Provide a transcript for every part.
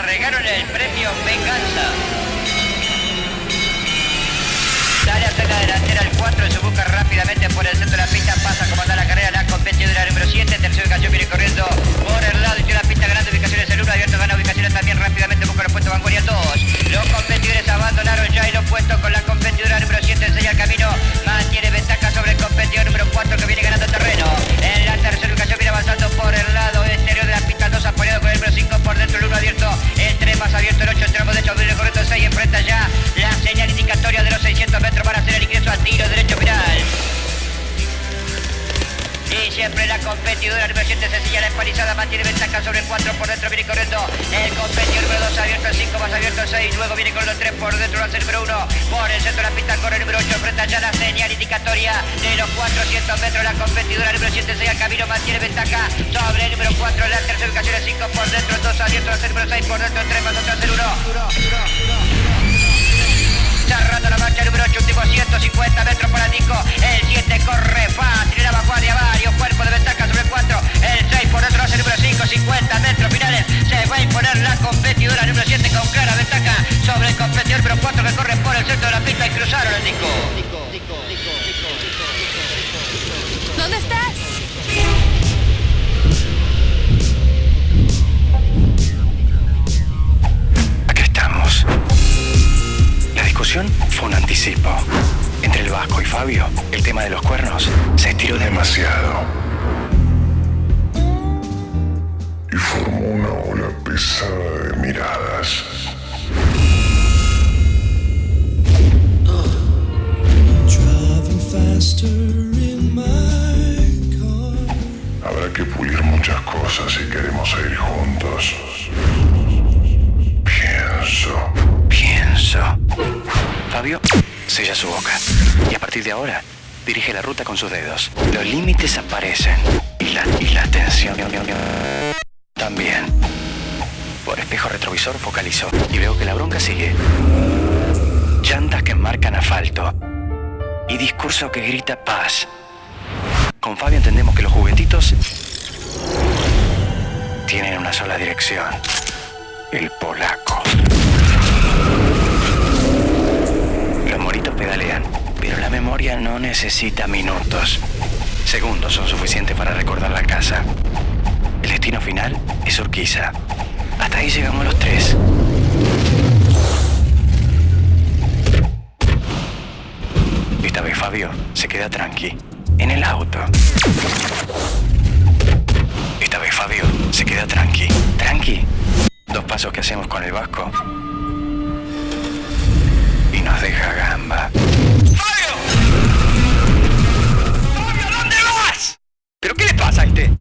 Arregaron el premio Venganza. A la delantera el 4, se busca rápidamente por el centro de la pista, pasa como anda la carrera la competidora número 7, tercera ubicación viene corriendo por el lado tiene la pista grande, ubicaciones el 1, abierto gana ubicaciones también rápidamente busca los puestos vanguardia 2. Los competidores abandonaron ya y los puestos con la competidora número 7 enseña el camino, mantiene ventaja sobre el competidor número 4 que viene ganando terreno. En la tercera ubicación viene avanzando por el lado exterior de la pista 2 apoyado con el número 5 por dentro el 1 abierto, el 3 más abierto, el 8 entramos de hecho tiro derecho final. Y siempre la competidora número 7 sencilla la empalizada mantiene ventaja sobre el 4 por dentro viene corriendo el competidor número 2 abierto el 5 más abierto el 6 luego viene con los 3 por dentro el número 1 por el centro de la pista corre el número 8 enfrenta ya la señal indicatoria de los 400 metros la competidora número 7 señala camino mantiene ventaja sobre el número 4 en la tercera ubicación el 5 por dentro el 2 abierto el número 6 por dentro el 3 más atrás el 1 cerrando la marcha número 8, último 150 metros para Nico, el 7 corre fácil, la vanguardia, varios cuerpos de ventaja sobre el 4, el 6 por dentro hace número 5, 50 metros finales, se va a imponer la competidora número 7 con clara ventaja sobre el competidor número 4 que corre por el centro de la pista y cruzaron el Nico. Fabio, el tema de los cuernos se estiró demasiado. y formó una ola pesada de miradas. Habrá que pulir muchas cosas si queremos seguir juntos. Pienso. Pienso. Fabio sella su boca y a partir de ahora dirige la ruta con sus dedos. Los límites aparecen y la, y la tensión también. Por espejo retrovisor focalizó y veo que la bronca sigue. Llantas que marcan asfalto y discurso que grita paz. Con Fabio entendemos que los juguetitos tienen una sola dirección. El polaco. Los moritos pedalean, pero la memoria no necesita minutos. Segundos son suficientes para recordar la casa. El destino final es Urquiza. Hasta ahí llegamos los tres. Esta vez Fabio se queda tranqui. En el auto. Esta vez Fabio se queda tranqui. Tranqui. Dos pasos que hacemos con el vasco. ¿Pero qué le pasa a este?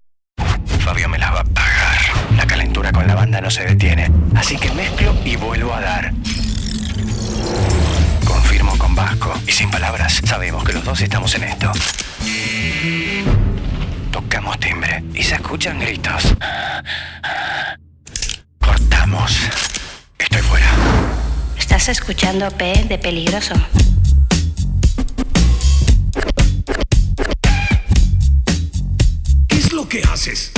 Fabio me las va a pagar. La calentura con la banda no se detiene. Así que mezclo y vuelvo a dar. Confirmo con Vasco. Y sin palabras, sabemos que los dos estamos en esto. Tocamos timbre y se escuchan gritos. Cortamos. Estoy fuera. Estás escuchando P de peligroso. Que haces?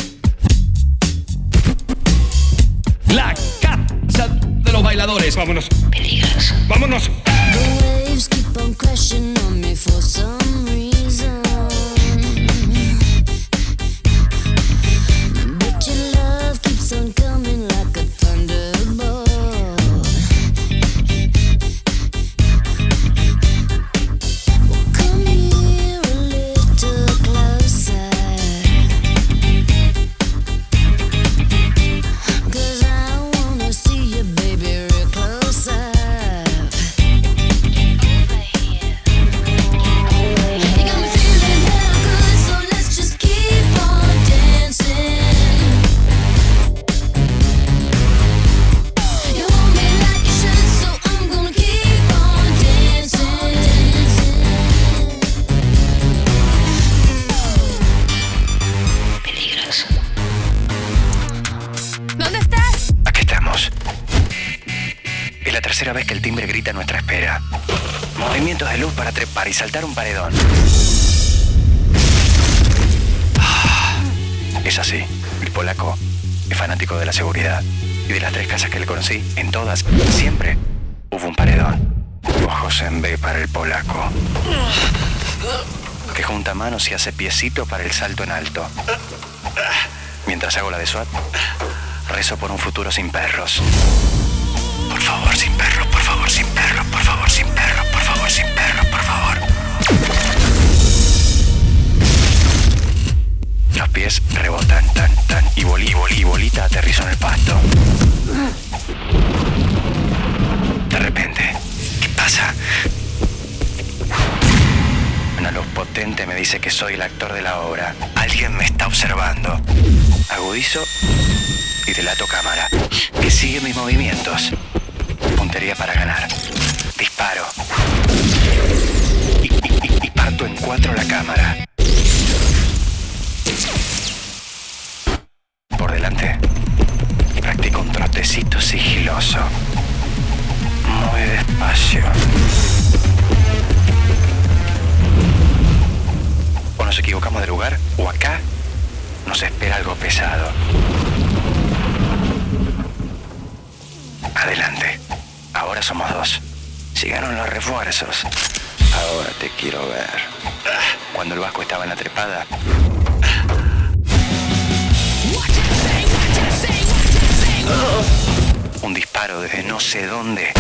La casa de los bailadores. Vámonos. Peligroso. Vámonos. The waves keep on crashing on me for some reason. Es la tercera vez que el timbre grita a nuestra espera. Movimientos de luz para trepar y saltar un paredón. Ah, Es así. El polaco es fanático de la seguridad. Y de las tres casas que le conocí, en todas, siempre hubo un paredón. Ojos en B para el polaco. Que junta manos y hace piecito para el salto en alto. Mientras hago la de SWAT, rezo por un futuro sin perros. Favor, sin perros, por favor, sin perros, por favor, sin perros, por favor, sin perros, por favor. Los pies rebotan, tan, tan, y boli, boli, y bolita aterrizó en el pasto. De repente, ¿qué pasa? Una luz potente me dice que soy el actor de la obra. Alguien me está observando. Agudizo y delato cámara, que sigue mis movimientos. Puntería para ganar. Disparo. Y, parto en cuatro la cámara. Por delante, practico un trotecito sigiloso. Muy despacio. O nos equivocamos de lugar, o acá nos espera algo pesado. Adelante. Ahora somos dos. Llegaron los refuerzos. Ahora te quiero ver. Cuando el vasco estaba en la trepada, un disparo desde no sé dónde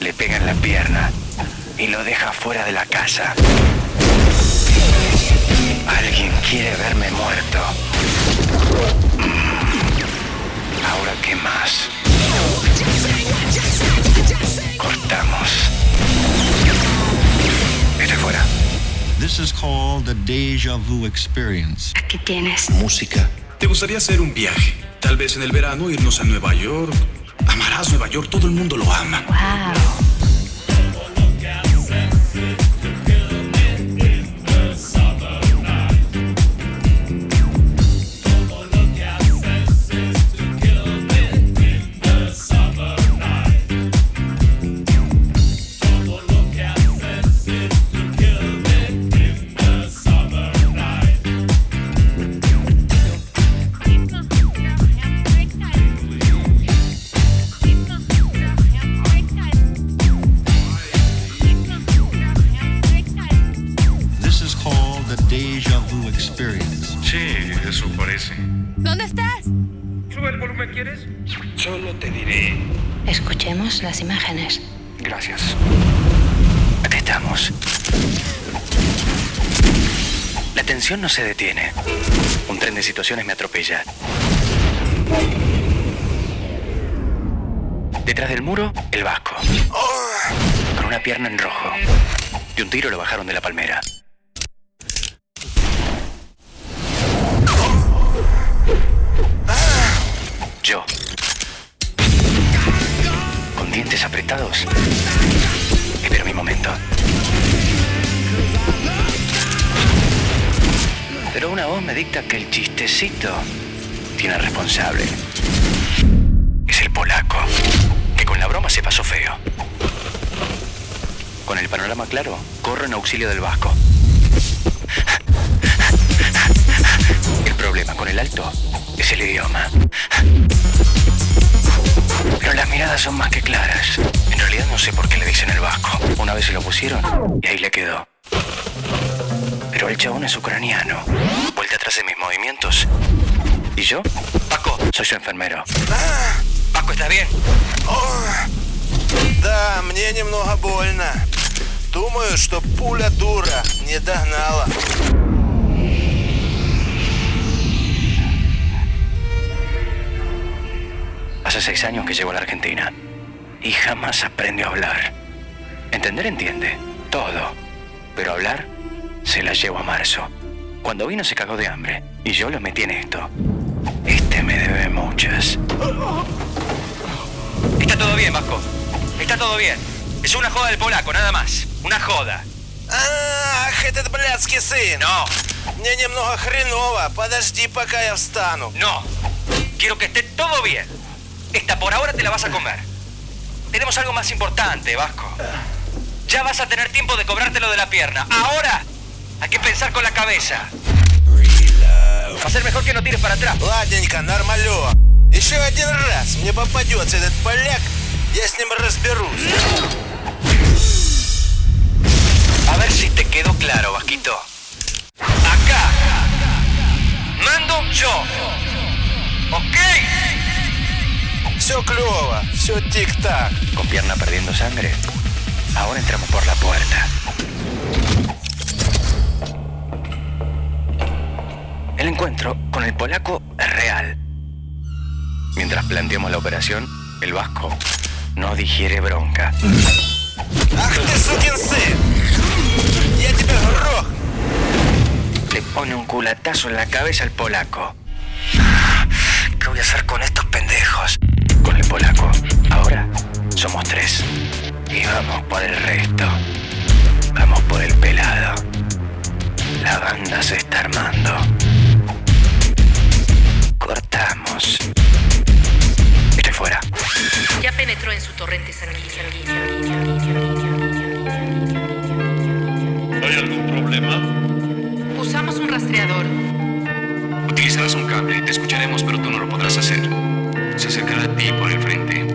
le pega en la pierna y lo deja fuera de la casa. Alguien quiere verme muerto. Ahora, ¿qué más? Cortamos. Estoy fuera. This is called the deja vu experience. Aquí tienes. Música. ¿Te gustaría hacer un viaje? Tal vez en el verano irnos a Nueva York. Amarás Nueva York, todo el mundo lo ama. Wow. Imágenes. Gracias. Aquí estamos. La tensión no se detiene. Un tren de situaciones me atropella. Detrás del muro, el vasco. Con una pierna en rojo. Y un tiro lo bajaron de la palmera. Una voz me dicta que el chistecito tiene responsable. Es el polaco, que con la broma se pasó feo. Con el panorama claro, corro en auxilio del vasco. El problema con el alto es el idioma. Pero las miradas son más que claras. En realidad no sé por qué le dicen el vasco. Una vez se lo pusieron y ahí le quedó. Pero el chabón es ucraniano. Vuelta atrás de mis movimientos. ¿Y yo? Paco, soy su enfermero. Paco, ¿estás bien? Да, мне немного больно. Думаю, что пуля дура не догнала. Hace seis años que llego a la Argentina y jamás aprendió a hablar. Entender entiende, todo. Pero hablar se la llevo a marzo. Cuando vino se cagó de hambre y yo lo metí en esto. Este me debe muchas. Está todo bien, Vasco. Está todo bien. Es una joda del polaco, nada más. Una joda. Ах, этот блядский сын. No, Мне немного хреново. Подожди, пока я встану. no. Quiero que esté todo bien. Esta por ahora te la vas a comer. Tenemos algo más importante, Vasco. Ya vas a tener tiempo de cobrártelo de la pierna. Ahora hay que pensar con la cabeza. Va a ser mejor que no tires para atrás. Ладненько, нормалек. Еще один раз мне попадется этот поляк, я с ним разберусь. A ver si te quedó claro, Vasquito. Acá. Mando yo. ¿Ok? Все клево, все тик-так. Con pierna perdiendo sangre. Ahora entramos por la puerta. El encuentro con el polaco es real. Mientras planteamos la operación, el vasco no digiere bronca. Ах ты, сукин сын! Я тебя грох! Le pone un culatazo en la cabeza al polaco. ¿Qué voy a hacer con estos pendejos? Con el polaco. Ahora somos tres. Y vamos por el resto. Vamos por el pelado. La banda se está armando. Estoy fuera. Ya penetró en su torrente sanguíneo. ¿Hay algún problema? Usamos un rastreador. Utilizarás un cable, te escucharemos, pero tú no lo podrás hacer. Se acercará a ti por el frente.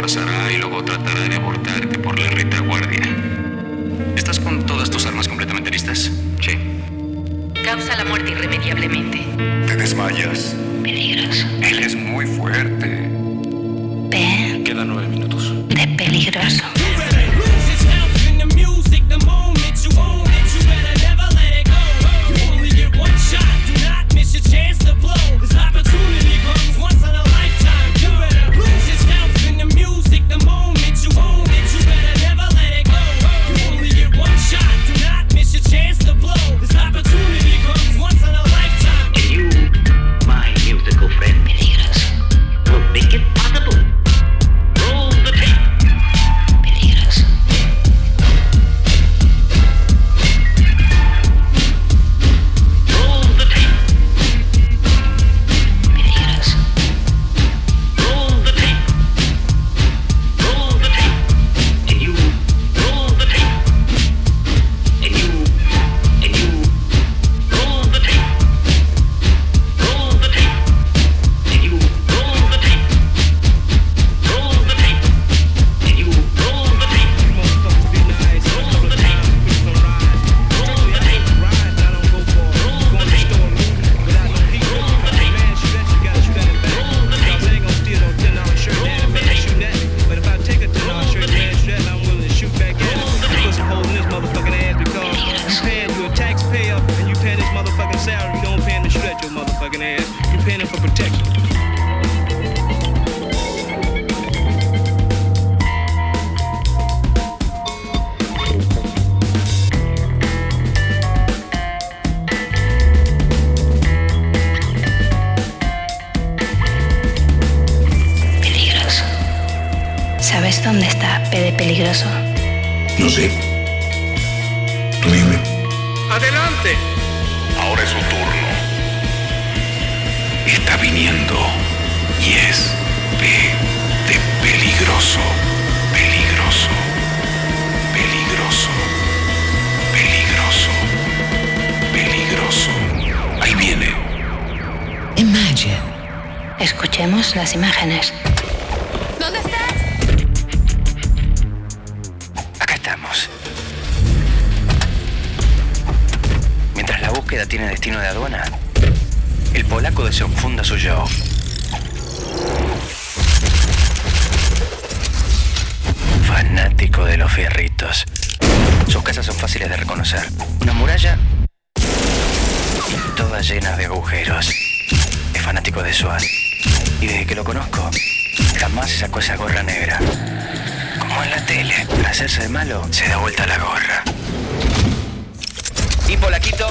Pasará y luego tratará de abortarte por la retaguardia. ¿Estás con todas tus armas completamente listas? Sí. Causa la muerte irremediablemente. Desmayas. Peligroso. Él es muy fuerte. P Quedan nueve minutos. de. Peligroso. ¿Sabes dónde está P de peligroso? No sé. Tú dime. ¡Adelante! Ahora es su turno. Está viniendo. Y es P de peligroso. Peligroso. Peligroso. Peligroso. Peligroso. Ahí viene. Imagine. Escuchemos las imágenes. Búsqueda tiene destino de aduana, el polaco desenfunda su yo. Fanático de los fierritos. Sus casas son fáciles de reconocer. Una muralla y todas llenas de agujeros. Es fanático de SWAT. Y desde que lo conozco, jamás sacó esa gorra negra. Como en la tele. Para hacerse de malo, se da vuelta la gorra. Y Polaquito,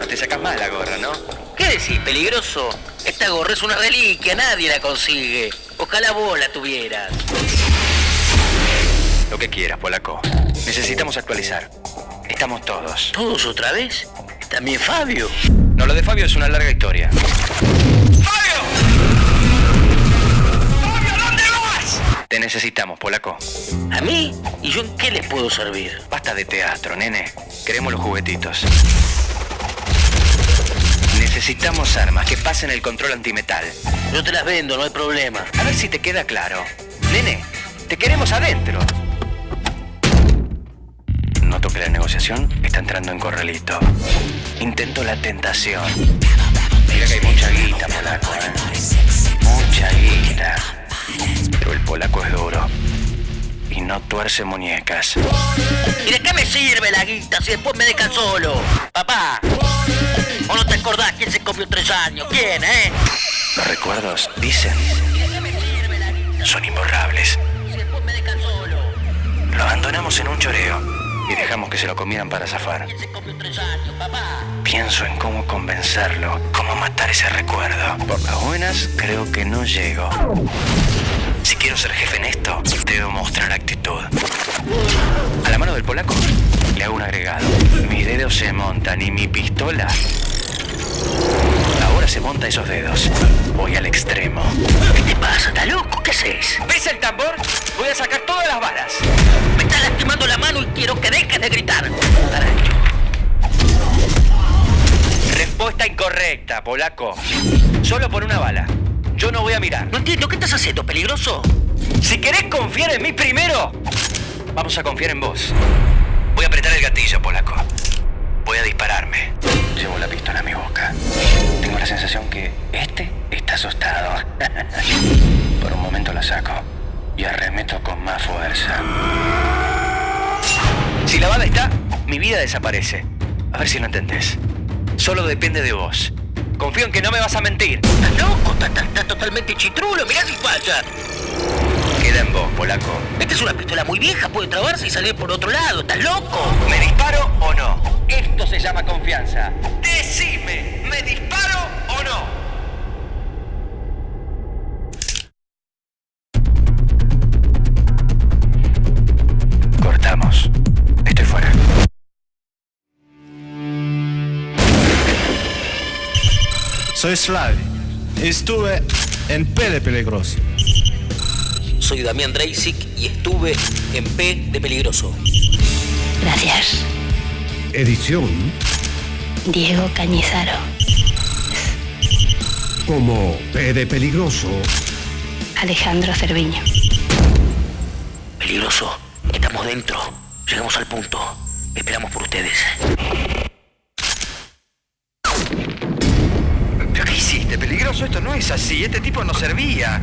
no te sacas más la gorra, ¿no? ¿Qué decís, peligroso? Esta gorra es una reliquia, nadie la consigue. Ojalá vos la tuvieras. Lo que quieras, Polaco. Necesitamos actualizar. Estamos todos. ¿Todos otra vez? También Fabio. No, lo de Fabio es una larga historia. ¡Fabio! ¡Fabio, ¿dónde vas? Te necesitamos, Polaco. ¿A mí? ¿Y yo en qué les puedo servir? Basta de teatro, nene. Queremos los juguetitos. Necesitamos armas que pasen el control antimetal. Yo te las vendo, no hay problema. A ver si te queda claro. Nene, te queremos adentro. Noto que la negociación está entrando en corralito. Intento la tentación. Mira que hay mucha guita, polaco, ¿eh? Mucha guita. Pero el polaco es duro. Y no tuerce muñecas. ¿Y de qué me sirve la guita si después me dejan solo? Papá, ¿o no te acordás quién se comió tres años? ¿Quién, eh? Los recuerdos, dicen, son imborrables. Lo abandonamos en un choreo y dejamos que se lo comieran para zafar. Pienso en cómo convencerlo, cómo matar ese recuerdo. Por las buenas, creo que no llego. Si quiero ser jefe en esto, debo mostrar actitud. A la mano del polaco le hago un agregado. Mis dedos se montan y mi pistola Ahora se monta esos dedos. Voy al extremo. ¿Qué te pasa? ¿Estás loco? ¿Qué haces? ¿Ves el tambor? Voy a sacar todas las balas. Me está lastimando la mano y quiero que dejes de gritar. Respuesta incorrecta, polaco. Solo por una bala. Yo no voy a mirar. No entiendo, ¿qué estás haciendo? ¿Peligroso? Si querés confiar en mí primero, vamos a confiar en vos. Voy a apretar el gatillo, polaco. Voy a dispararme. Llevo la pistola a mi boca. Tengo la sensación que este está asustado. Por un momento la saco y arremeto con más fuerza. Si la bala está, mi vida desaparece. A ver si lo entendés. Solo depende de vos. Confío en que no me vas a mentir. ¿Estás loco? Estás, estás- estás totalmente chitrulo. Mirá si falla. Queda en vos, polaco. Esta es una pistola muy vieja. Puede trabarse y salir por otro lado. ¿Estás loco? ¿Me disparo o no? Esto se llama confianza. Decime, ¿me disparo o no? Cortamos. Estoy fuera. Soy Slavi. Estuve en P de Peligroso. Soy Damián Dreisig y estuve en P de Peligroso. Gracias, Edición Diego Cañizaro. como P de Peligroso. Alejandro Cerviño. Peligroso. Estamos dentro. Llegamos al punto. Esperamos por ustedes. ¿Pero qué hiciste? Peligroso, esto no es así. Este tipo no servía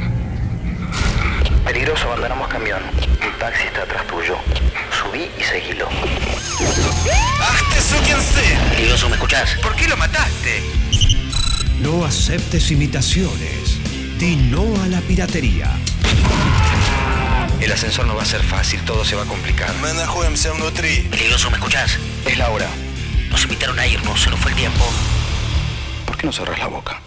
Peligroso, abandonamos camión. El taxi está atrás tuyo. Subí y seguilo. Ах ты сукин сын! Peligroso, ¿me escuchás? ¿Por qué lo mataste? No aceptes imitaciones. Di no a la piratería. El ascensor no va a ser fácil, todo se va a complicar. Мы находимся внутри. Peligroso, ¿me escuchás? Es la hora. Nos invitaron a irnos. Se nos fue el tiempo. ¿Por qué no cerras la boca?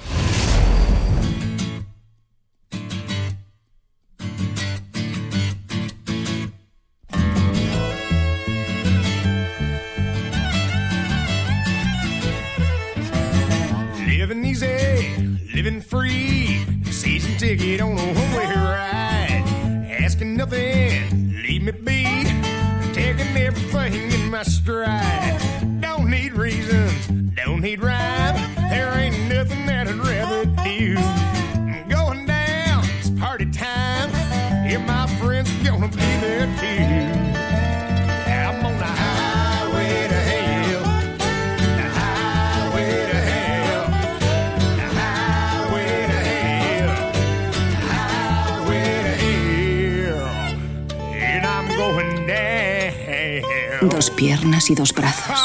Dos piernas y dos brazos.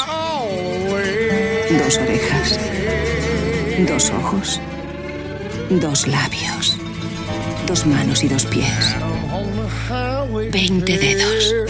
Dos orejas. Dos ojos. Dos labios. Dos manos y dos pies. Veinte dedos.